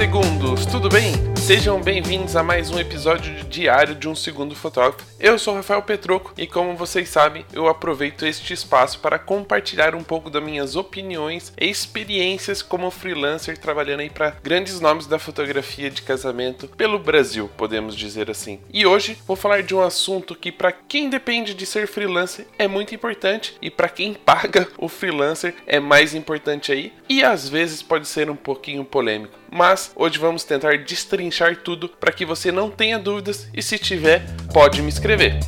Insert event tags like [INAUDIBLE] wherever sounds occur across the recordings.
segundos, tudo bem? Sejam bem-vindos a mais um episódio de Diário de um Segundo Fotógrafo. Eu sou Rafael Petroco e, como vocês sabem, eu aproveito este espaço para compartilhar um pouco das minhas opiniões e experiências como freelancer trabalhando aí para grandes nomes da fotografia de casamento pelo Brasil, podemos dizer assim. E hoje vou falar de um assunto que, para quem depende de ser freelancer, é muito importante e para quem paga o freelancer é mais importante aí e às vezes pode ser um pouquinho polêmico mas hoje vamos tentar destrinchar tudo para que você não tenha dúvidas e se tiver, pode me escrever.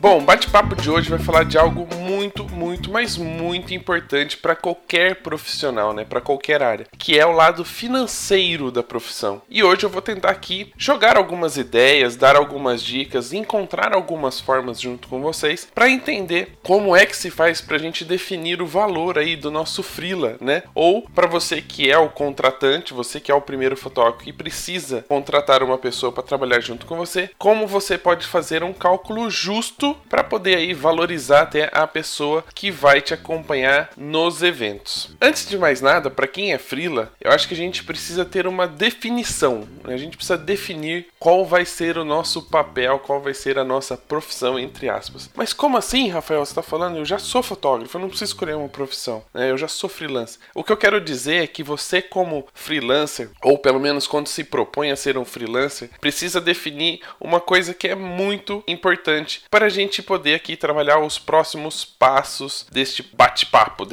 Bom, o bate-papo de hoje vai falar de algo muito, muito, mas muito importante para qualquer profissional, né? Para qualquer área, que é o lado financeiro da profissão. E hoje eu vou tentar aqui jogar algumas ideias, dar algumas dicas, encontrar algumas formas junto com vocês para entender como é que se faz para a gente definir o valor aí do nosso freela, né? Ou para você que é o contratante, você que é o primeiro fotógrafo e precisa contratar uma pessoa para trabalhar junto com você, como você pode fazer um cálculo justo para poder aí valorizar até a pessoa que vai te acompanhar nos eventos. Antes de mais nada, para quem é frila, eu acho que a gente precisa ter uma definição. A gente precisa definir qual vai ser o nosso papel, qual vai ser a nossa profissão entre aspas. Mas como assim, Rafael? Você está falando? Eu já sou fotógrafo, eu não preciso escolher uma profissão. Né? Eu já sou freelancer. O que eu quero dizer é que você como freelancer, ou pelo menos quando se propõe a ser um freelancer, precisa definir uma coisa que é muito importante para a gente poder aqui trabalhar os próximos passos deste bate-papo,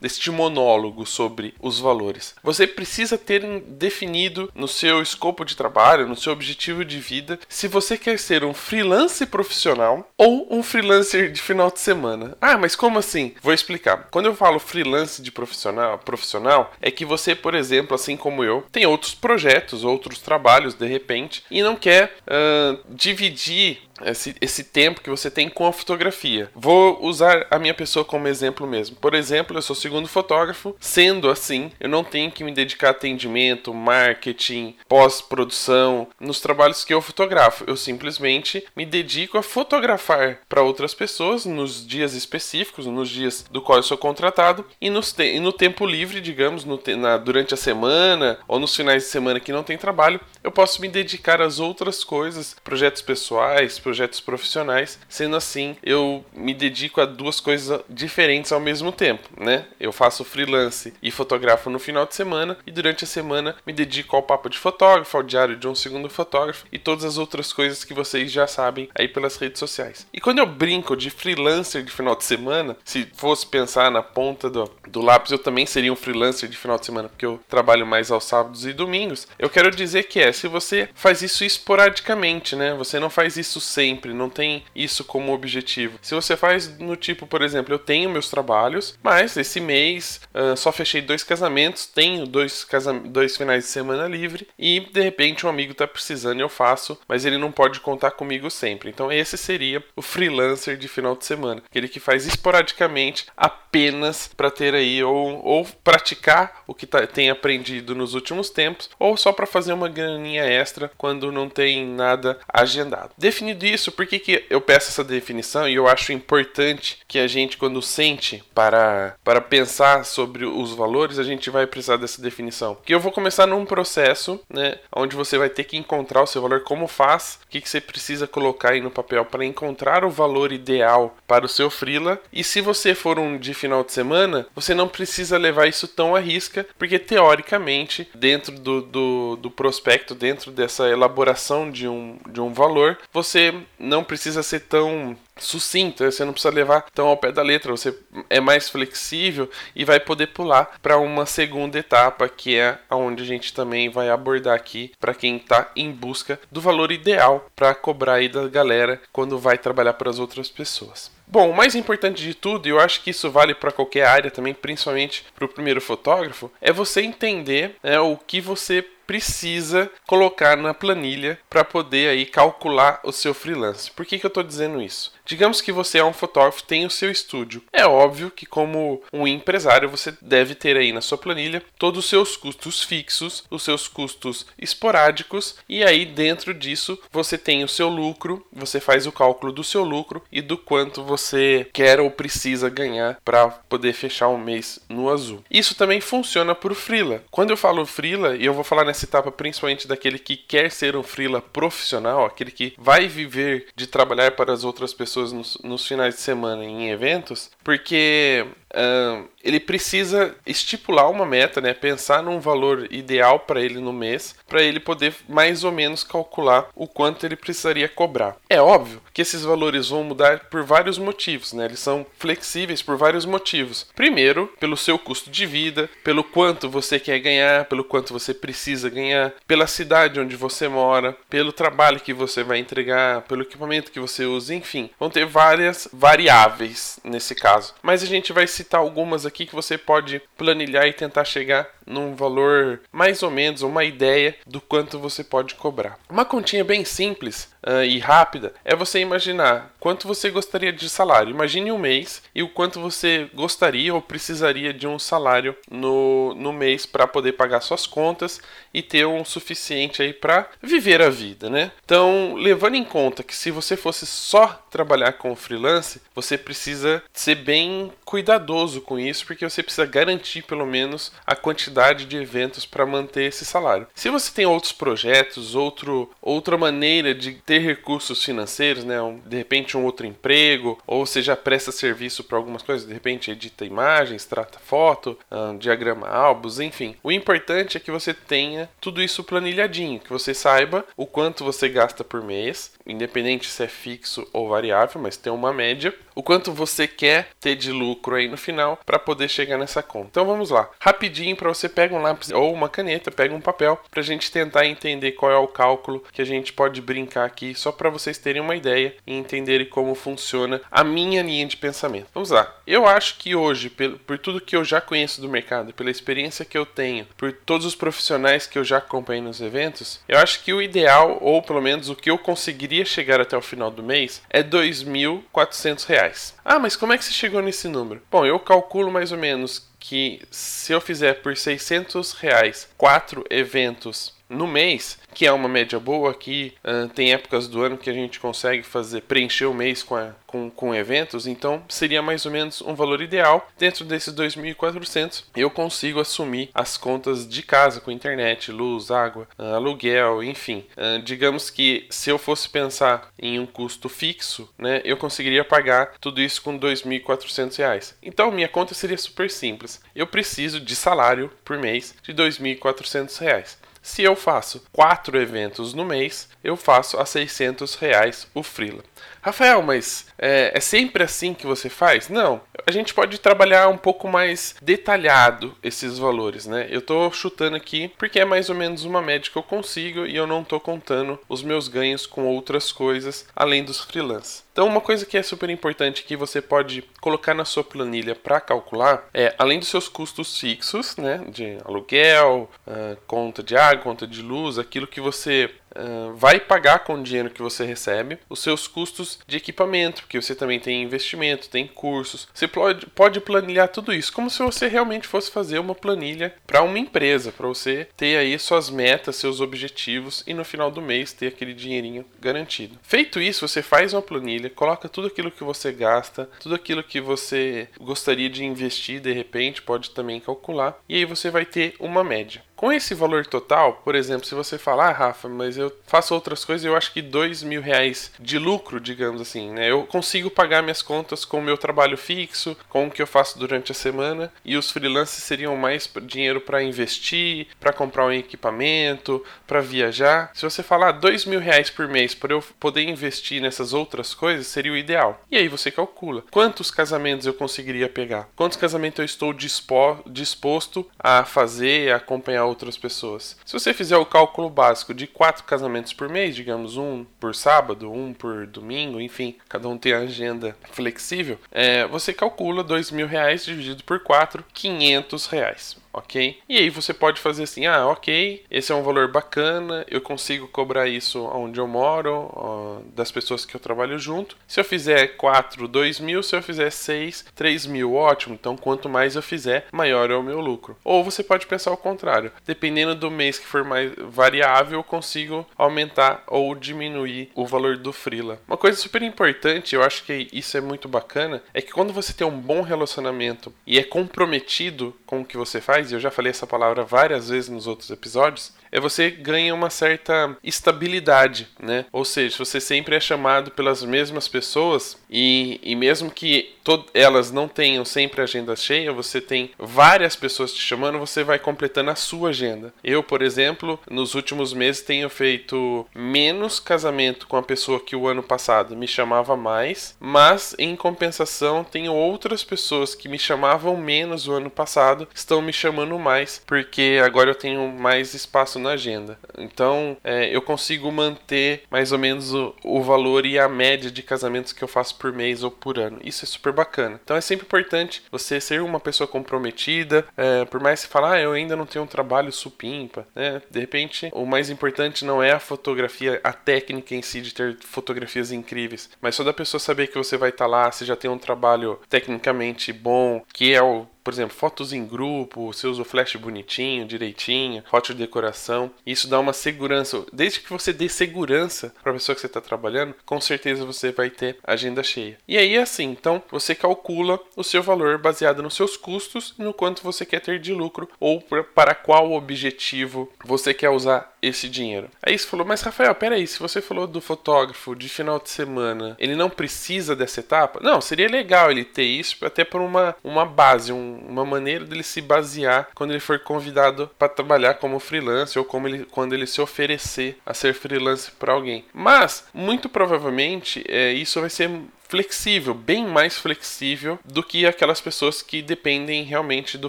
deste monólogo sobre os valores. Você precisa ter definido no seu escopo de trabalho, no seu objetivo de vida, se você quer ser um freelance profissional ou um freelancer de final de semana. Ah, mas como assim? Vou explicar. Quando eu falo freelance de profissional, profissional é que você, por exemplo, assim como eu, tem outros projetos, outros trabalhos de repente e não quer uh, dividir esse, esse tempo que você tem com a fotografia. Vou usar a minha pessoa como exemplo mesmo. Por exemplo, eu sou segundo fotógrafo, sendo assim, eu não tenho que me dedicar a atendimento, marketing, pós-produção nos trabalhos que eu fotografo. Eu simplesmente me dedico a fotografar para outras pessoas nos dias específicos, nos dias do qual eu sou contratado e, nos te e no tempo livre, digamos, no na, durante a semana ou nos finais de semana que não tem trabalho, eu posso me dedicar às outras coisas, projetos pessoais, projetos profissionais. Sendo assim, eu me dedico a duas coisas diferentes ao mesmo tempo, né? Eu faço freelance e fotografo no final de semana e durante a semana me dedico ao papo de fotógrafo, ao diário de um segundo fotógrafo e todas as outras coisas que vocês já sabem aí pelas redes sociais. E quando eu brinco de freelancer de final de semana, se fosse pensar na ponta do, do lápis, eu também seria um freelancer de final de semana, porque eu trabalho mais aos sábados e domingos. Eu quero dizer que é, se você faz isso esporadicamente, né? Você não faz isso sempre, não tem isso como objetivo. Se você faz no tipo, por exemplo, eu tenho meus trabalhos, mas esse mês uh, só fechei dois casamentos, tenho dois, casam dois finais de semana livre e de repente um amigo tá precisando e eu faço, mas ele não pode contar comigo sempre. Então esse seria o freelancer de final de semana, aquele que faz esporadicamente apenas para ter aí ou, ou praticar o que tá, tem aprendido nos últimos tempos ou só para fazer uma graninha extra quando não tem nada agendado. Definido isso, por que, que eu peço essa definição e eu acho importante que a gente, quando sente para, para pensar sobre os valores, a gente vai precisar dessa definição. Que eu vou começar num processo, né, onde você vai ter que encontrar o seu valor, como faz, o que, que você precisa colocar aí no papel para encontrar o valor ideal para o seu freela. E se você for um de final de semana, você não precisa levar isso tão à risca, porque teoricamente, dentro do, do, do prospecto, dentro dessa elaboração de um, de um valor, você não precisa ser tão sucinto, você não precisa levar tão ao pé da letra, você é mais flexível e vai poder pular para uma segunda etapa, que é onde a gente também vai abordar aqui para quem está em busca do valor ideal para cobrar aí da galera quando vai trabalhar para as outras pessoas. Bom, o mais importante de tudo, e eu acho que isso vale para qualquer área também, principalmente para o primeiro fotógrafo, é você entender né, o que você precisa colocar na planilha para poder aí calcular o seu freelance. Por que, que eu estou dizendo isso? Digamos que você é um fotógrafo, tem o seu estúdio. É óbvio que como um empresário você deve ter aí na sua planilha todos os seus custos fixos, os seus custos esporádicos e aí dentro disso você tem o seu lucro, você faz o cálculo do seu lucro e do quanto você quer ou precisa ganhar para poder fechar um mês no azul. Isso também funciona para o freela. Quando eu falo freela, e eu vou falar nessa etapa principalmente daquele que quer ser um freela profissional, aquele que vai viver de trabalhar para as outras pessoas nos, nos finais de semana em eventos, porque uh, ele precisa estipular uma meta, né? Pensar num valor ideal para ele no mês, para ele poder mais ou menos calcular o quanto ele precisaria cobrar. É óbvio que esses valores vão mudar por vários motivos, né? Eles são flexíveis por vários motivos. Primeiro, pelo seu custo de vida, pelo quanto você quer ganhar, pelo quanto você precisa ganhar, pela cidade onde você mora, pelo trabalho que você vai entregar, pelo equipamento que você usa, enfim, vão ter várias variáveis nesse caso. Mas a gente vai citar algumas aqui que você pode planilhar e tentar chegar num valor mais ou menos, uma ideia do quanto você pode cobrar. Uma continha bem simples uh, e rápida é você imaginar quanto você gostaria de salário. Imagine um mês e o quanto você gostaria ou precisaria de um salário no, no mês para poder pagar suas contas e ter um suficiente aí para viver a vida, né? Então, levando em conta que se você fosse só trabalhar com freelance, você precisa ser bem cuidadoso com isso, porque você precisa garantir pelo menos a quantidade de eventos para manter esse salário. Se você tem outros projetos, outro, outra maneira de ter recursos financeiros, né, um, de repente um outro emprego, ou você já presta serviço para algumas coisas, de repente edita imagens, trata foto, um, diagrama álbuns, enfim. O importante é que você tenha tudo isso planilhadinho, que você saiba o quanto você gasta por mês, independente se é fixo ou variável, mas tem uma média, o quanto você quer ter de lucro aí no final para poder chegar nessa conta. Então vamos lá, rapidinho para você pegar um lápis ou uma caneta, pega um papel para a gente tentar entender qual é o cálculo que a gente pode brincar aqui, só para vocês terem uma ideia e entenderem como funciona a minha linha de pensamento. Vamos lá. Eu acho que hoje, por tudo que eu já conheço do mercado, pela experiência que eu tenho, por todos os profissionais que eu já acompanhei nos eventos, eu acho que o ideal, ou pelo menos o que eu conseguiria chegar até o final do mês, é R$ 2.400. Ah, mas como é que você chegou nesse número? Bom, eu calculo mais ou menos que se eu fizer por 600 reais quatro eventos no mês, que é uma média boa aqui. Uh, tem épocas do ano que a gente consegue fazer preencher o mês com, a, com, com eventos, então seria mais ou menos um valor ideal. Dentro desses 2.400, eu consigo assumir as contas de casa com internet, luz, água, uh, aluguel, enfim. Uh, digamos que se eu fosse pensar em um custo fixo, né, eu conseguiria pagar tudo isso com 2.400 reais. Então minha conta seria super simples. Eu preciso de salário por mês de 2.400 reais. Se eu faço quatro eventos no mês, eu faço a 600 reais o freela. Rafael, mas é, é, sempre assim que você faz? Não. A gente pode trabalhar um pouco mais detalhado esses valores, né? Eu tô chutando aqui porque é mais ou menos uma média que eu consigo e eu não tô contando os meus ganhos com outras coisas além dos freelance. Então, uma coisa que é super importante que você pode colocar na sua planilha para calcular é, além dos seus custos fixos, né, de aluguel, uh, conta de água, conta de luz, aquilo que você uh, vai pagar com o dinheiro que você recebe, os seus custos de equipamento, porque você também tem investimento, tem cursos. Você pode, pode planilhar tudo isso como se você realmente fosse fazer uma planilha para uma empresa, para você ter aí suas metas, seus objetivos e no final do mês ter aquele dinheirinho garantido. Feito isso, você faz uma planilha, coloca tudo aquilo que você gasta, tudo aquilo que você gostaria de investir de repente, pode também calcular, e aí você vai ter uma média. Com esse valor total, por exemplo, se você falar, ah, Rafa, mas eu faço outras coisas, eu acho que dois mil reais de lucro, digamos assim, né? Eu consigo pagar minhas contas com o meu trabalho fixo, com o que eu faço durante a semana, e os freelancers seriam mais dinheiro para investir, para comprar um equipamento, para viajar. Se você falar dois mil reais por mês para eu poder investir nessas outras coisas, seria o ideal. E aí você calcula quantos casamentos eu conseguiria pegar, quantos casamentos eu estou disposto a fazer, a acompanhar outras pessoas. Se você fizer o cálculo básico de quatro casamentos por mês, digamos um por sábado, um por domingo, enfim, cada um tem a agenda flexível, é, você calcula dois mil reais dividido por quatro, quinhentos reais. Ok? E aí você pode fazer assim, ah, ok, esse é um valor bacana, eu consigo cobrar isso onde eu moro, ó, das pessoas que eu trabalho junto. Se eu fizer 4, 2 mil, se eu fizer 6, 3 mil, ótimo. Então quanto mais eu fizer, maior é o meu lucro. Ou você pode pensar o contrário, dependendo do mês que for mais variável, eu consigo aumentar ou diminuir o valor do freela. Uma coisa super importante, eu acho que isso é muito bacana, é que quando você tem um bom relacionamento e é comprometido com o que você faz, e eu já falei essa palavra várias vezes nos outros episódios, é você ganha uma certa estabilidade, né? Ou seja, você sempre é chamado pelas mesmas pessoas e, e mesmo que elas não tenham sempre agenda cheia, você tem várias pessoas te chamando, você vai completando a sua agenda. Eu, por exemplo, nos últimos meses tenho feito menos casamento com a pessoa que o ano passado me chamava mais, mas em compensação tenho outras pessoas que me chamavam menos o ano passado, estão me chamando mais, porque agora eu tenho mais espaço na agenda. Então é, eu consigo manter mais ou menos o, o valor e a média de casamentos que eu faço por mês ou por ano. Isso é super bacana. Então é sempre importante você ser uma pessoa comprometida, é, por mais que fale, ah, eu ainda não tenho um trabalho supimpa, né? De repente, o mais importante não é a fotografia, a técnica em si de ter fotografias incríveis, mas só da pessoa saber que você vai estar tá lá, você já tem um trabalho tecnicamente bom, que é o por exemplo, fotos em grupo, você usa o flash bonitinho, direitinho, foto de decoração. Isso dá uma segurança. Desde que você dê segurança para a pessoa que você está trabalhando, com certeza você vai ter agenda cheia. E aí é assim, então você calcula o seu valor baseado nos seus custos e no quanto você quer ter de lucro ou para qual objetivo você quer usar esse dinheiro. Aí você falou, mas Rafael, peraí, se você falou do fotógrafo de final de semana, ele não precisa dessa etapa? Não, seria legal ele ter isso até por uma, uma base, um, uma maneira dele se basear quando ele for convidado para trabalhar como freelancer ou como ele, quando ele se oferecer a ser freelancer para alguém. Mas, muito provavelmente, é, isso vai ser flexível, bem mais flexível do que aquelas pessoas que dependem realmente do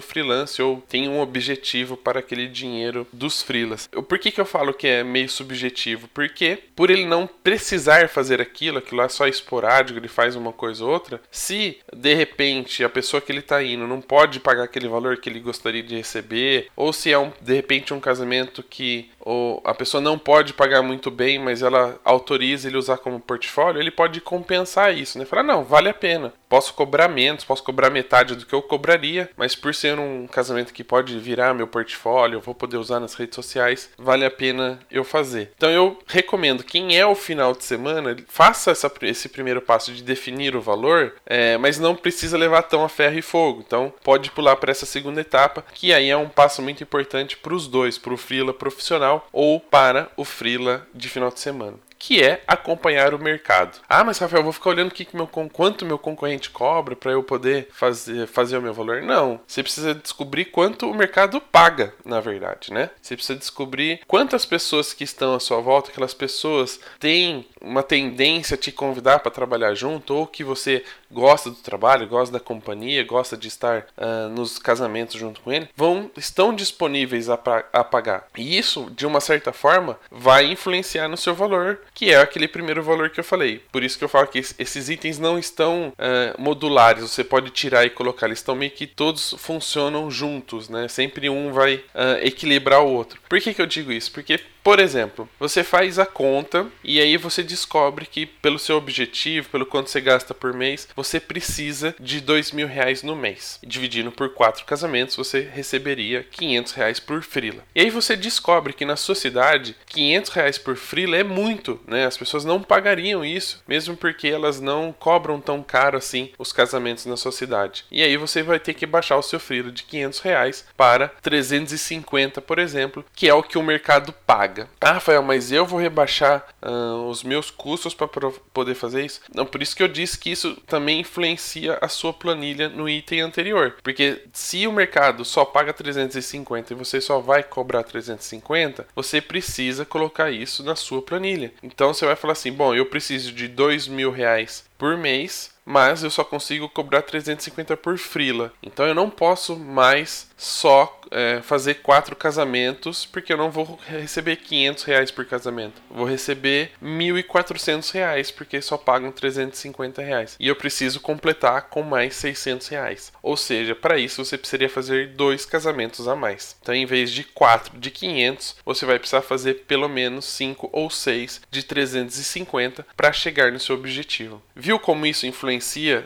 freelance ou têm um objetivo para aquele dinheiro dos freelas. Por que, que eu falo que é meio subjetivo? Porque por ele não precisar fazer aquilo, aquilo é só esporádico, ele faz uma coisa ou outra, se de repente a pessoa que ele está indo não pode pagar aquele valor que ele gostaria de receber, ou se é um, de repente um casamento que ou a pessoa não pode pagar muito bem, mas ela autoriza ele usar como portfólio, ele pode compensar isso, né? Falar, não, vale a pena. Posso cobrar menos, posso cobrar metade do que eu cobraria, mas por ser um casamento que pode virar meu portfólio, eu vou poder usar nas redes sociais, vale a pena eu fazer. Então eu recomendo, quem é o final de semana, faça essa, esse primeiro passo de definir o valor, é, mas não precisa levar tão a ferro e fogo. Então pode pular para essa segunda etapa, que aí é um passo muito importante para os dois, para o freela profissional ou para o freela de final de semana que é acompanhar o mercado. Ah, mas Rafael, eu vou ficar olhando que que meu, quanto meu concorrente cobra para eu poder fazer, fazer o meu valor. Não, você precisa descobrir quanto o mercado paga, na verdade, né? Você precisa descobrir quantas pessoas que estão à sua volta, aquelas pessoas têm uma tendência a te convidar para trabalhar junto, ou que você gosta do trabalho, gosta da companhia, gosta de estar uh, nos casamentos junto com ele, vão estão disponíveis a, a pagar. E isso, de uma certa forma, vai influenciar no seu valor que é aquele primeiro valor que eu falei. Por isso que eu falo que esses itens não estão uh, modulares, você pode tirar e colocar, eles estão meio que todos funcionam juntos, né? Sempre um vai uh, equilibrar o outro. Por que, que eu digo isso? Porque por exemplo, você faz a conta e aí você descobre que pelo seu objetivo, pelo quanto você gasta por mês, você precisa de dois mil reais no mês. Dividindo por quatro casamentos, você receberia 500 reais por frila. E aí você descobre que na sua cidade, 500 reais por frila é muito, né? As pessoas não pagariam isso, mesmo porque elas não cobram tão caro assim os casamentos na sua cidade. E aí você vai ter que baixar o seu frila de 500 reais para 350, por exemplo, que é o que o mercado paga. Ah, Rafael, mas eu vou rebaixar uh, os meus custos para poder fazer isso? Não, por isso que eu disse que isso também influencia a sua planilha no item anterior. Porque se o mercado só paga 350 e você só vai cobrar 350, você precisa colocar isso na sua planilha. Então você vai falar assim: bom, eu preciso de dois mil reais por mês mas eu só consigo cobrar 350 por frila. Então eu não posso mais só é, fazer quatro casamentos, porque eu não vou receber 500 reais por casamento. Vou receber 1.400 reais, porque só pagam 350 reais. E eu preciso completar com mais 600 reais. Ou seja, para isso você precisaria fazer dois casamentos a mais. Então, em vez de quatro de 500, você vai precisar fazer pelo menos 5 ou 6 de 350 para chegar no seu objetivo. Viu como isso influencia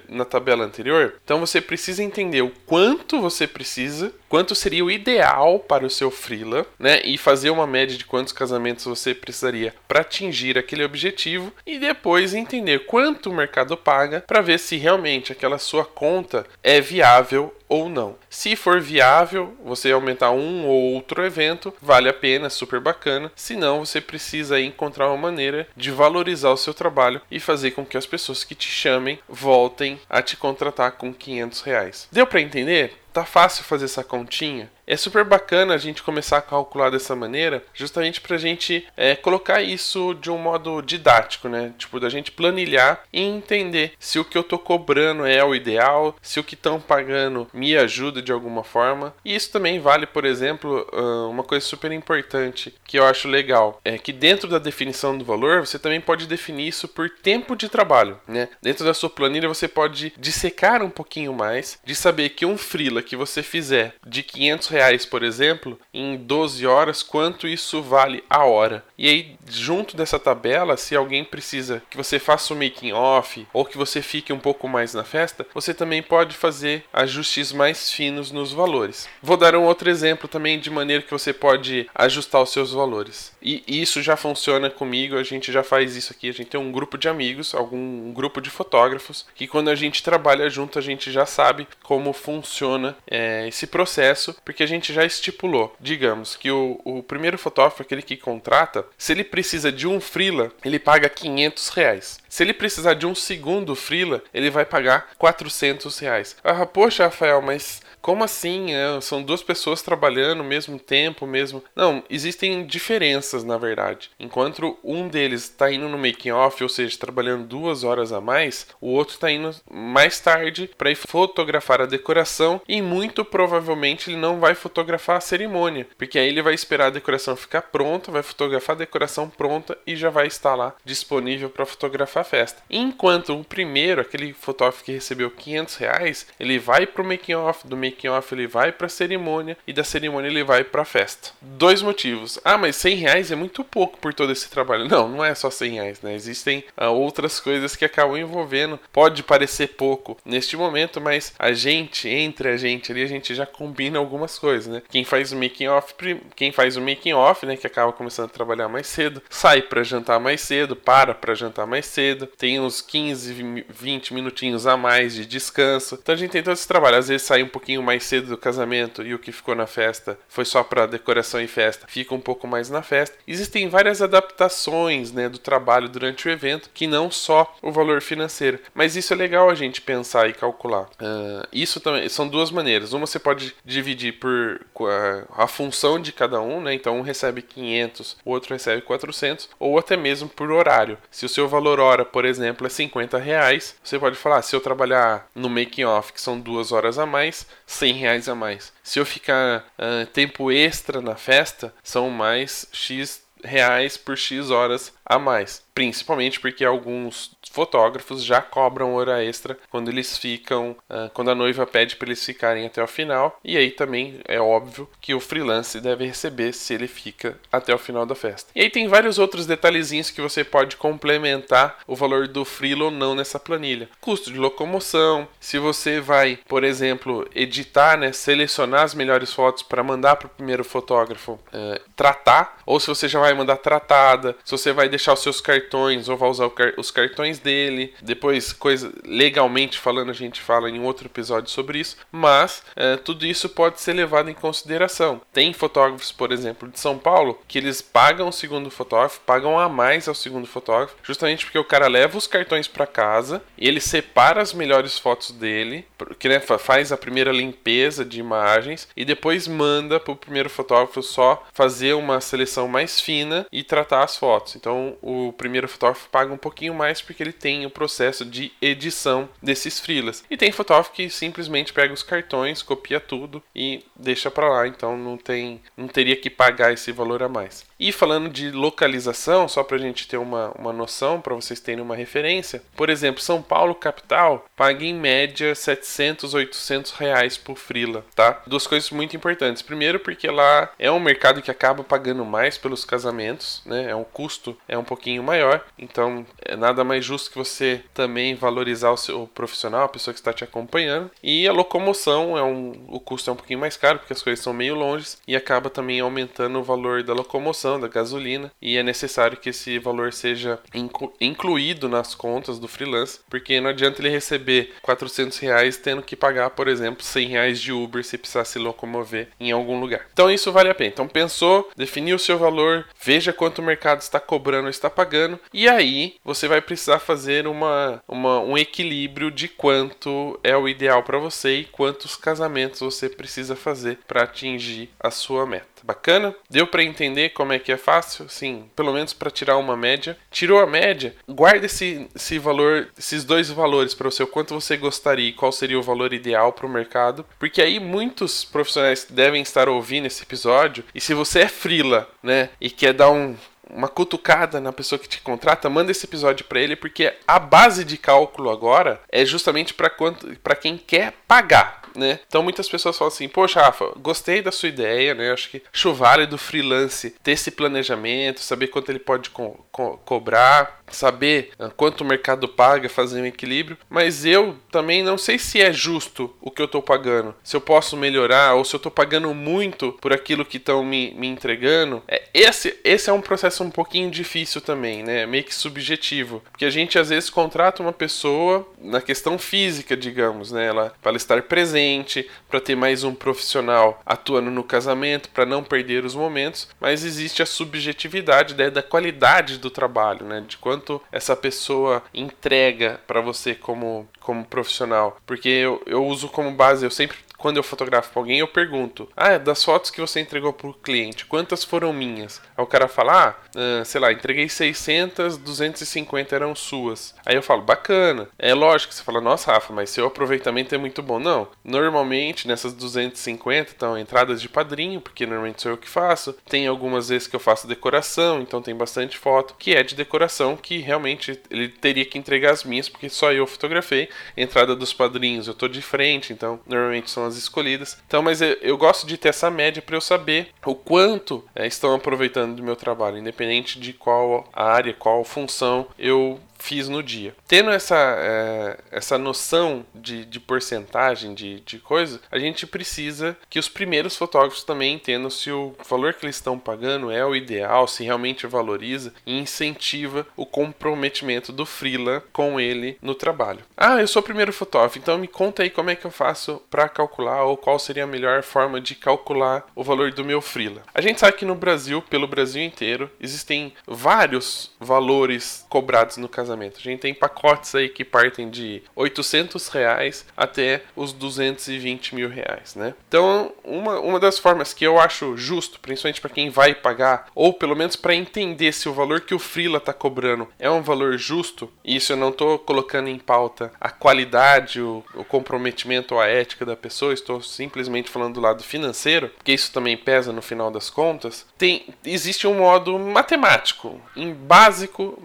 na tabela anterior? Então, você precisa entender o quanto você precisa quanto seria o ideal para o seu freela, né? E fazer uma média de quantos casamentos você precisaria para atingir aquele objetivo e depois entender quanto o mercado paga para ver se realmente aquela sua conta é viável ou não. Se for viável, você aumentar um ou outro evento, vale a pena, super bacana. Se não, você precisa encontrar uma maneira de valorizar o seu trabalho e fazer com que as pessoas que te chamem voltem a te contratar com 500 reais. Deu para entender? Tá fácil fazer essa continha? É super bacana a gente começar a calcular dessa maneira, justamente para a gente é, colocar isso de um modo didático, né? Tipo, da gente planilhar e entender se o que eu tô cobrando é o ideal, se o que estão pagando me ajuda de alguma forma. E isso também vale, por exemplo, uma coisa super importante que eu acho legal é que dentro da definição do valor você também pode definir isso por tempo de trabalho, né? Dentro da sua planilha você pode dissecar um pouquinho mais de saber que um freela que você fizer de 500 reais por exemplo, em 12 horas, quanto isso vale a hora. E aí, junto dessa tabela, se alguém precisa que você faça o making off ou que você fique um pouco mais na festa, você também pode fazer ajustes mais finos nos valores. Vou dar um outro exemplo também de maneira que você pode ajustar os seus valores. E isso já funciona comigo, a gente já faz isso aqui, a gente tem um grupo de amigos, algum grupo de fotógrafos, que quando a gente trabalha junto, a gente já sabe como funciona é, esse processo, porque a gente já estipulou, digamos, que o, o primeiro fotógrafo, aquele que contrata, se ele precisa de um freela, ele paga 500 reais. Se ele precisar de um segundo freela, ele vai pagar 400 reais. Ah, poxa, Rafael, mas como assim? É, são duas pessoas trabalhando ao mesmo tempo, mesmo. Não, existem diferenças na verdade. Enquanto um deles está indo no making off, ou seja, trabalhando duas horas a mais, o outro está indo mais tarde para ir fotografar a decoração e muito provavelmente ele não vai fotografar a cerimônia, porque aí ele vai esperar a decoração ficar pronta, vai fotografar a decoração pronta e já vai estar lá disponível para fotografar a festa. Enquanto o primeiro, aquele fotógrafo que recebeu 500 reais, ele vai para o making off do making making off ele vai para a cerimônia e da cerimônia ele vai para a festa. Dois motivos. Ah, mas 100 reais é muito pouco por todo esse trabalho. Não, não é só 100 reais, né? Existem ah, outras coisas que acabam envolvendo. Pode parecer pouco neste momento, mas a gente, entre a gente ali, a gente já combina algumas coisas, né? Quem faz o making off, quem faz o making off, né, que acaba começando a trabalhar mais cedo, sai para jantar mais cedo, para para jantar mais cedo, tem uns 15, 20 minutinhos a mais de descanso. Então a gente tem todo esse trabalho. Às vezes sai um pouquinho mais cedo do casamento e o que ficou na festa foi só para decoração e festa, fica um pouco mais na festa. Existem várias adaptações né, do trabalho durante o evento, que não só o valor financeiro. Mas isso é legal a gente pensar e calcular. Uh, isso também são duas maneiras. Uma você pode dividir por a, a função de cada um, né? Então um recebe 500, o outro recebe 400, ou até mesmo por horário. Se o seu valor hora, por exemplo, é 50 reais, você pode falar: ah, se eu trabalhar no making off, que são duas horas a mais, 100 reais a mais. Se eu ficar uh, tempo extra na festa, são mais X reais por X horas a mais. Principalmente porque alguns fotógrafos já cobram hora extra quando eles ficam, uh, quando a noiva pede para eles ficarem até o final. E aí também é óbvio que o freelance deve receber se ele fica até o final da festa. E aí tem vários outros detalhezinhos que você pode complementar o valor do freelo ou não nessa planilha. Custo de locomoção, se você vai, por exemplo, editar, né, selecionar as melhores fotos para mandar para o primeiro fotógrafo uh, tratar, ou se você já vai mandar tratada, se você vai deixar os seus cartões ou vai usar os cartões dele. Depois, coisa legalmente falando, a gente fala em outro episódio sobre isso. Mas é, tudo isso pode ser levado em consideração. Tem fotógrafos, por exemplo, de São Paulo, que eles pagam o segundo fotógrafo, pagam a mais ao segundo fotógrafo, justamente porque o cara leva os cartões para casa e ele separa as melhores fotos dele, que né, faz a primeira limpeza de imagens e depois manda para o primeiro fotógrafo só fazer uma seleção mais fina e tratar as fotos. Então o primeiro primeiro fotógrafo paga um pouquinho mais porque ele tem o processo de edição desses freelas. E tem fotógrafo que simplesmente pega os cartões, copia tudo e deixa para lá, então não tem não teria que pagar esse valor a mais. E falando de localização, só para a gente ter uma, uma noção, para vocês terem uma referência, por exemplo, São Paulo capital paga em média 700, 800 reais por frila, tá? Duas coisas muito importantes. Primeiro, porque lá é um mercado que acaba pagando mais pelos casamentos, né? É um custo é um pouquinho maior, então é nada mais justo que você também valorizar o seu profissional, a pessoa que está te acompanhando. E a locomoção é um, o custo é um pouquinho mais caro porque as coisas são meio longe e acaba também aumentando o valor da locomoção da gasolina e é necessário que esse valor seja inclu incluído nas contas do freelance, porque não adianta ele receber 400 reais tendo que pagar, por exemplo, 100 reais de Uber se precisar se locomover em algum lugar. Então isso vale a pena. Então pensou, definiu o seu valor, veja quanto o mercado está cobrando ou está pagando e aí você vai precisar fazer uma, uma um equilíbrio de quanto é o ideal para você e quantos casamentos você precisa fazer para atingir a sua meta. Bacana? Deu para entender como é que é fácil? Sim, pelo menos para tirar uma média. Tirou a média, guarda esse, esse valor, esses dois valores para o quanto você gostaria e qual seria o valor ideal para o mercado, porque aí muitos profissionais devem estar ouvindo esse episódio. E se você é frila, né, e quer dar um uma cutucada na pessoa que te contrata, manda esse episódio para ele, porque a base de cálculo agora é justamente para quem quer pagar né? Então muitas pessoas falam assim: Poxa, Rafa, gostei da sua ideia, né? Acho que chuvar do freelance ter esse planejamento, saber quanto ele pode co co cobrar, saber ah, quanto o mercado paga, fazer um equilíbrio, mas eu também não sei se é justo o que eu estou pagando, se eu posso melhorar ou se eu estou pagando muito por aquilo que estão me, me entregando. É, esse, esse é um processo um pouquinho difícil também, né? Meio que subjetivo, porque a gente às vezes contrata uma pessoa na questão física, digamos, né? Ela para estar presente, para ter mais um profissional atuando no casamento, para não perder os momentos, mas existe a subjetividade né, da qualidade do trabalho, né? De quanto quanto essa pessoa entrega para você como, como profissional. Porque eu, eu uso como base, eu sempre quando eu fotografo pra alguém, eu pergunto: Ah, das fotos que você entregou pro cliente, quantas foram minhas? Aí o cara fala: Ah, sei lá, entreguei 600, 250 eram suas. Aí eu falo: Bacana. É lógico, você fala: Nossa, Rafa, mas seu aproveitamento é muito bom. Não, normalmente nessas 250 estão entradas de padrinho, porque normalmente sou eu que faço. Tem algumas vezes que eu faço decoração, então tem bastante foto que é de decoração que realmente ele teria que entregar as minhas, porque só eu fotografei. Entrada dos padrinhos eu tô de frente, então normalmente são as escolhidas. Então, mas eu, eu gosto de ter essa média para eu saber o quanto é, estão aproveitando do meu trabalho, independente de qual área, qual função eu fiz no dia. Tendo essa, é, essa noção de, de porcentagem de, de coisa, a gente precisa que os primeiros fotógrafos também entendam se o valor que eles estão pagando é o ideal, se realmente valoriza e incentiva o comprometimento do freela com ele no trabalho. Ah, eu sou o primeiro fotógrafo, então me conta aí como é que eu faço para calcular ou qual seria a melhor forma de calcular o valor do meu freela. A gente sabe que no Brasil, pelo Brasil inteiro, existem vários valores cobrados no casamento casamento. A gente tem pacotes aí que partem de 800 reais até os 220 mil reais, né? Então, uma, uma das formas que eu acho justo, principalmente para quem vai pagar, ou pelo menos para entender se o valor que o Freela está cobrando é um valor justo, e isso eu não estou colocando em pauta a qualidade, o, o comprometimento ou a ética da pessoa, estou simplesmente falando do lado financeiro, porque isso também pesa no final das contas. Tem, existe um modo matemático, em básico,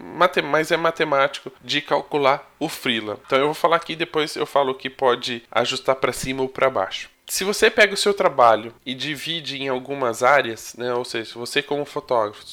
mas é matemático matemático de calcular o freela. Então eu vou falar aqui depois eu falo que pode ajustar para cima ou para baixo. Se você pega o seu trabalho e divide em algumas áreas, né, ou seja, você como fotógrafo,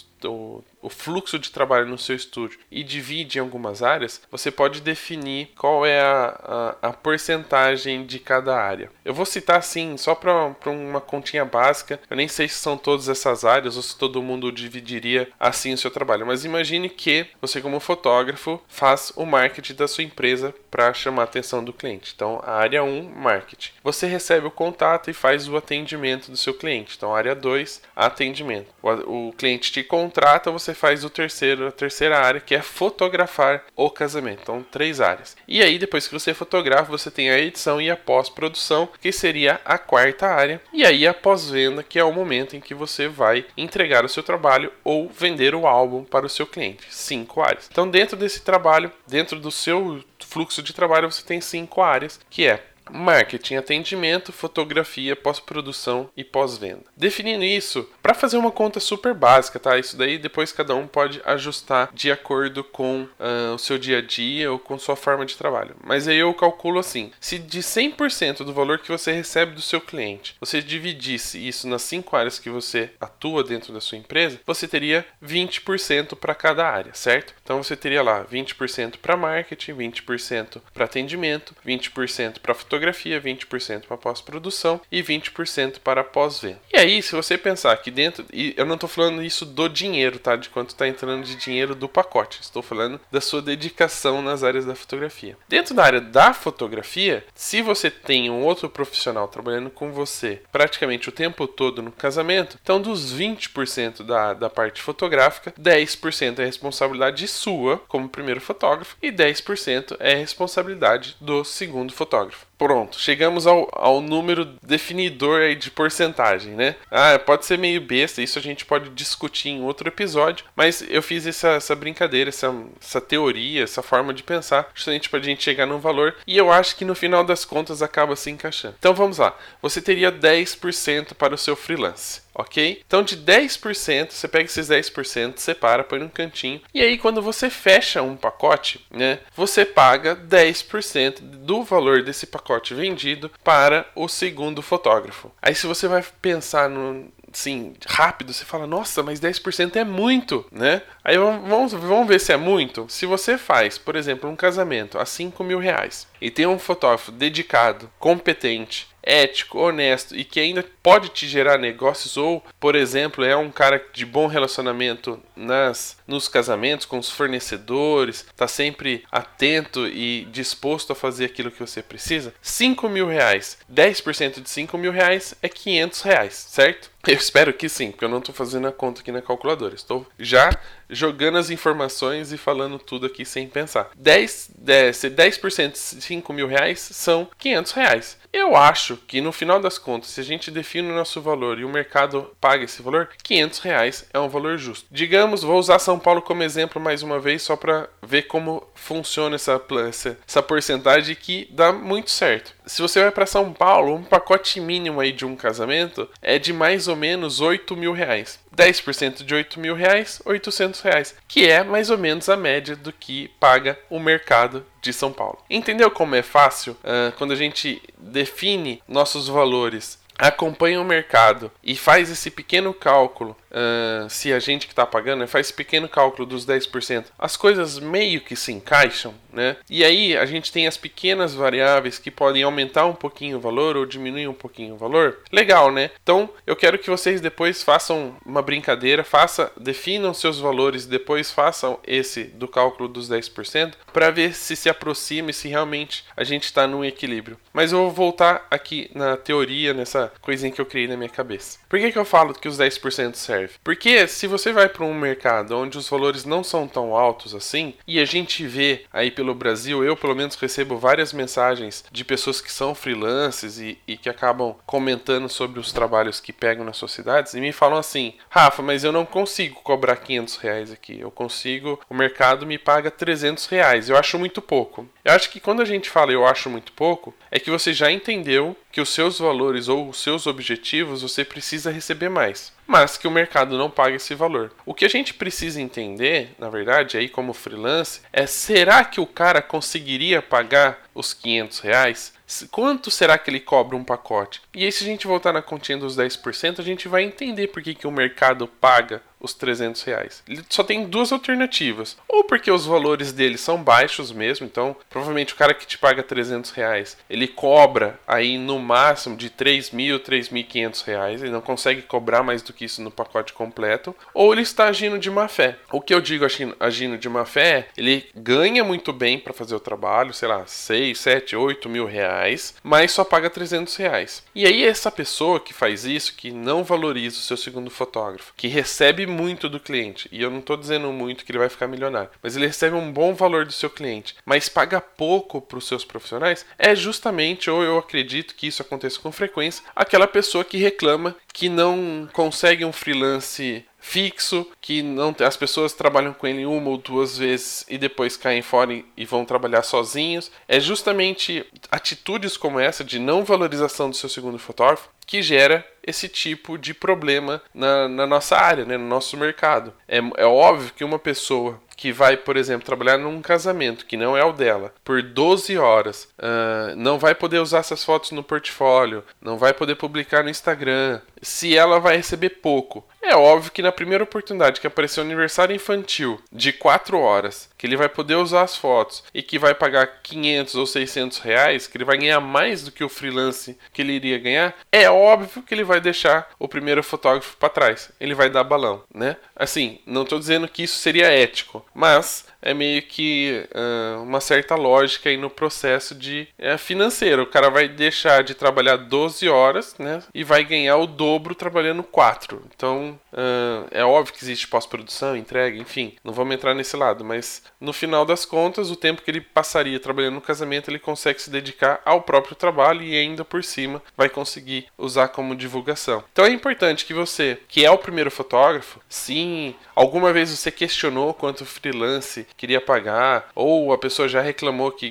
o, fluxo de trabalho no seu estúdio e divide em algumas áreas, você pode definir qual é a, a, a porcentagem de cada área. Eu vou citar assim, só para uma continha básica, eu nem sei se são todas essas áreas ou se todo mundo dividiria assim o seu trabalho, mas imagine que você, como fotógrafo, faz o marketing da sua empresa para chamar a atenção do cliente. Então, a área 1, marketing. Você recebe o contato e faz o atendimento do seu cliente. Então, área 2, atendimento. O, o cliente te contrata, você você faz o terceiro, a terceira área, que é fotografar o casamento. Então, três áreas. E aí, depois que você fotografa, você tem a edição e a pós-produção, que seria a quarta área. E aí, a pós-venda, que é o momento em que você vai entregar o seu trabalho ou vender o álbum para o seu cliente. Cinco áreas. Então, dentro desse trabalho, dentro do seu fluxo de trabalho, você tem cinco áreas, que é marketing, atendimento, fotografia, pós-produção e pós-venda. Definindo isso, para fazer uma conta super básica, tá? Isso daí depois cada um pode ajustar de acordo com uh, o seu dia a dia ou com sua forma de trabalho. Mas aí eu calculo assim: se de 100% do valor que você recebe do seu cliente, você dividisse isso nas cinco áreas que você atua dentro da sua empresa, você teria 20% para cada área, certo? Então você teria lá 20% para marketing, 20% para atendimento, 20% para fotografia fotografia, 20% para pós-produção e 20% para pós-venda. E aí, se você pensar que dentro, e eu não estou falando isso do dinheiro, tá? De quanto está entrando de dinheiro do pacote, estou falando da sua dedicação nas áreas da fotografia. Dentro da área da fotografia, se você tem um outro profissional trabalhando com você praticamente o tempo todo no casamento, então dos 20% da, da parte fotográfica, 10% é responsabilidade sua como primeiro fotógrafo e 10% é responsabilidade do segundo fotógrafo. Pronto, chegamos ao, ao número definidor aí de porcentagem, né? Ah, pode ser meio besta, isso a gente pode discutir em outro episódio, mas eu fiz essa, essa brincadeira, essa, essa teoria, essa forma de pensar, justamente para a gente chegar num valor, e eu acho que no final das contas acaba se encaixando. Então vamos lá, você teria 10% para o seu freelance ok? Então de 10%, você pega esses 10%, separa, põe num cantinho, e aí quando você fecha um pacote, né, você paga 10% do valor desse pacote vendido para o segundo fotógrafo. Aí se você vai pensar no, assim, rápido, você fala, nossa, mas 10% é muito, né? Aí vamos, vamos ver se é muito. Se você faz, por exemplo, um casamento a 5 mil reais e tem um fotógrafo dedicado, competente, ético, honesto e que ainda pode te gerar negócios ou, por exemplo, é um cara de bom relacionamento nas nos casamentos com os fornecedores, está sempre atento e disposto a fazer aquilo que você precisa, 5 mil reais, 10% de 5 mil reais é 500 reais, certo? Eu espero que sim, porque eu não estou fazendo a conta aqui na calculadora. Estou já jogando as informações e falando tudo aqui sem pensar. 10, 10, 10% de 5 mil reais são 500 reais. Eu acho que no final das contas, se a gente define o nosso valor e o mercado paga esse valor, 500 reais é um valor justo. Digamos, vou usar São Paulo como exemplo mais uma vez, só para ver como funciona essa, essa, essa porcentagem que dá muito certo. Se você vai para São Paulo, um pacote mínimo aí de um casamento é de mais ou menos 8 mil reais. 10% de 8 mil reais, 800 reais, que é mais ou menos a média do que paga o mercado de São Paulo. Entendeu como é fácil uh, quando a gente define nossos valores acompanha o mercado e faz esse pequeno cálculo, uh, se a gente que está pagando né, faz esse pequeno cálculo dos 10%, as coisas meio que se encaixam, né? E aí a gente tem as pequenas variáveis que podem aumentar um pouquinho o valor ou diminuir um pouquinho o valor. Legal, né? Então eu quero que vocês depois façam uma brincadeira, faça, definam seus valores, depois façam esse do cálculo dos 10% para ver se se aproxima e se realmente a gente está num equilíbrio. Mas eu vou voltar aqui na teoria, nessa coisinha que eu criei na minha cabeça. Por que, que eu falo que os 10% serve? Porque se você vai para um mercado onde os valores não são tão altos assim, e a gente vê aí pelo Brasil, eu pelo menos recebo várias mensagens de pessoas que são freelancers e, e que acabam comentando sobre os trabalhos que pegam nas suas cidades e me falam assim: Rafa, mas eu não consigo cobrar 500 reais aqui. Eu consigo, o mercado me paga 300 reais. Eu acho muito pouco. Eu acho que quando a gente fala eu acho muito pouco, é que você já entendeu que os seus valores ou os seus objetivos você precisa receber mais, mas que o mercado não paga esse valor. O que a gente precisa entender, na verdade, aí como freelance, é será que o cara conseguiria pagar os 500 reais? Quanto será que ele cobra um pacote? E aí, se a gente voltar na continha dos 10%, a gente vai entender por que, que o mercado paga os 300 reais. Ele só tem duas alternativas. Ou porque os valores dele são baixos mesmo, então provavelmente o cara que te paga 300 reais, ele cobra aí no máximo de 3 mil, 3.500 reais, ele não consegue cobrar mais do que isso no pacote completo, ou ele está agindo de má fé. O que eu digo agindo de má fé é, ele ganha muito bem para fazer o trabalho, sei lá, 6, 7, 8 mil reais, mas só paga 300 reais. E aí essa pessoa que faz isso, que não valoriza o seu segundo fotógrafo, que recebe muito do cliente. E eu não estou dizendo muito que ele vai ficar milionário, mas ele recebe um bom valor do seu cliente, mas paga pouco para os seus profissionais, é justamente, ou eu acredito que isso aconteça com frequência, aquela pessoa que reclama que não consegue um freelance fixo, que não as pessoas trabalham com ele uma ou duas vezes e depois caem fora e vão trabalhar sozinhos. É justamente atitudes como essa de não valorização do seu segundo fotógrafo que gera esse tipo de problema na, na nossa área, né, no nosso mercado. É, é óbvio que uma pessoa que vai, por exemplo, trabalhar num casamento que não é o dela por 12 horas, uh, não vai poder usar essas fotos no portfólio, não vai poder publicar no Instagram, se ela vai receber pouco. É óbvio que na primeira oportunidade que aparecer um aniversário infantil de 4 horas, que ele vai poder usar as fotos e que vai pagar 500 ou 600 reais, que ele vai ganhar mais do que o freelance que ele iria ganhar, é óbvio que ele vai deixar o primeiro fotógrafo para trás. Ele vai dar balão, né? Assim, não estou dizendo que isso seria ético, mas é meio que uh, uma certa lógica aí no processo de é, financeiro. O cara vai deixar de trabalhar 12 horas, né? E vai ganhar o dobro trabalhando 4. Então, uh, é óbvio que existe pós-produção, entrega, enfim. Não vamos entrar nesse lado, mas no final das contas, o tempo que ele passaria trabalhando no casamento, ele consegue se dedicar ao próprio trabalho e ainda por cima vai conseguir usar como divulgação. Então é importante que você, que é o primeiro fotógrafo, sim, alguma vez você questionou quanto freelance queria pagar, ou a pessoa já reclamou que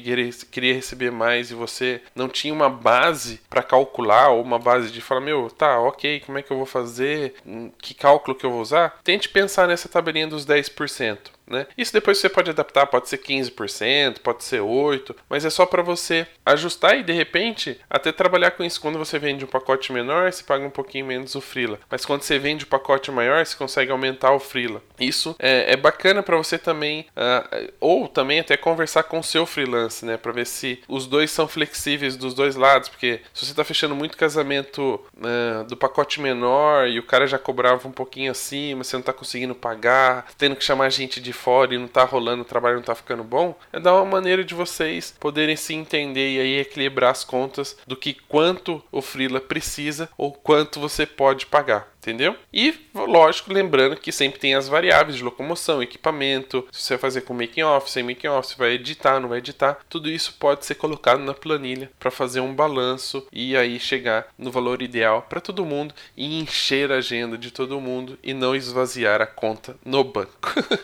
queria receber mais e você não tinha uma base para calcular, ou uma base de falar, meu, tá, ok, como é que eu vou fazer? Que cálculo que eu vou usar? Tente pensar nessa tabelinha dos 10%. Né? Isso depois você pode adaptar, pode ser 15%, pode ser 8%, mas é só para você ajustar e de repente até trabalhar com isso. Quando você vende um pacote menor, você paga um pouquinho menos o freela, mas quando você vende um pacote maior, você consegue aumentar o freela. Isso é, é bacana para você também, uh, ou também até conversar com o seu freelance, né, para ver se os dois são flexíveis dos dois lados, porque se você está fechando muito casamento uh, do pacote menor e o cara já cobrava um pouquinho acima, você não está conseguindo pagar, tendo que chamar gente de fora e não tá rolando, o trabalho não tá ficando bom, é dar uma maneira de vocês poderem se entender e aí equilibrar as contas do que quanto o freela precisa ou quanto você pode pagar entendeu? E, lógico, lembrando que sempre tem as variáveis de locomoção, equipamento, se você vai fazer com making off, sem making off, se vai editar, não vai editar, tudo isso pode ser colocado na planilha para fazer um balanço e aí chegar no valor ideal para todo mundo e encher a agenda de todo mundo e não esvaziar a conta no banco.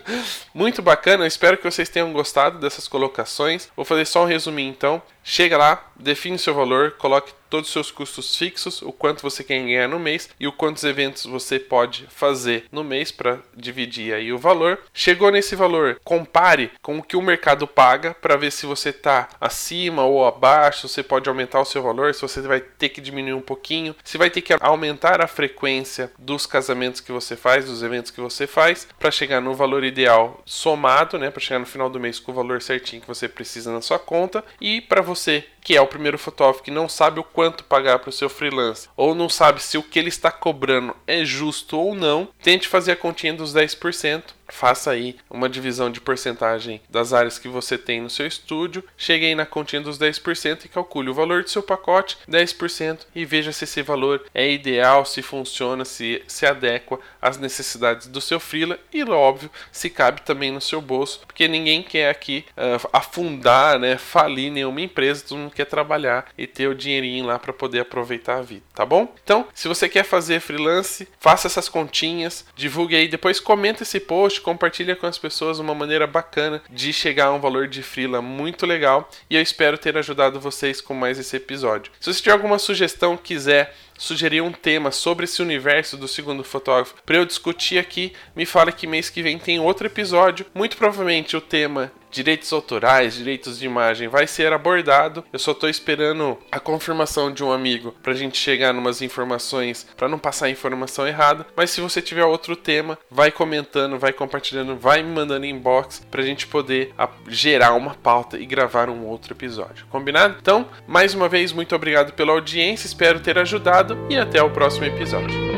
[LAUGHS] Muito bacana, espero que vocês tenham gostado dessas colocações. Vou fazer só um resuminho então. Chega lá, define seu valor, coloque todos os seus custos fixos, o quanto você quer ganhar no mês e o quantos eventos você pode fazer no mês para dividir aí o valor. Chegou nesse valor, compare com o que o mercado paga para ver se você está acima ou abaixo, você pode aumentar o seu valor, se você vai ter que diminuir um pouquinho, se vai ter que aumentar a frequência dos casamentos que você faz, dos eventos que você faz, para chegar no valor ideal somado, né, para chegar no final do mês com o valor certinho que você precisa na sua conta e para você você, que é o primeiro fotógrafo que não sabe o quanto pagar para o seu freelance, ou não sabe se o que ele está cobrando é justo ou não, tente fazer a continha dos 10% faça aí uma divisão de porcentagem das áreas que você tem no seu estúdio, chegue aí na continha dos 10% e calcule o valor do seu pacote, 10%, e veja se esse valor é ideal, se funciona, se se adequa às necessidades do seu freela e, óbvio, se cabe também no seu bolso, porque ninguém quer aqui uh, afundar, né, falir nenhuma empresa, todo mundo quer trabalhar e ter o dinheirinho lá para poder aproveitar a vida, tá bom? Então, se você quer fazer freelance, faça essas continhas, divulgue aí, depois comenta esse post compartilha com as pessoas uma maneira bacana de chegar a um valor de freela muito legal e eu espero ter ajudado vocês com mais esse episódio. Se você tiver alguma sugestão, quiser sugerir um tema sobre esse universo do segundo fotógrafo para eu discutir aqui, me fala que mês que vem tem outro episódio. Muito provavelmente o tema direitos autorais, direitos de imagem vai ser abordado. Eu só estou esperando a confirmação de um amigo para a gente chegar numas informações para não passar informação errada. Mas se você tiver outro tema, vai comentando, vai compartilhando, vai me mandando inbox para a gente poder gerar uma pauta e gravar um outro episódio. Combinado? Então, mais uma vez, muito obrigado pela audiência, espero ter ajudado e até o próximo episódio.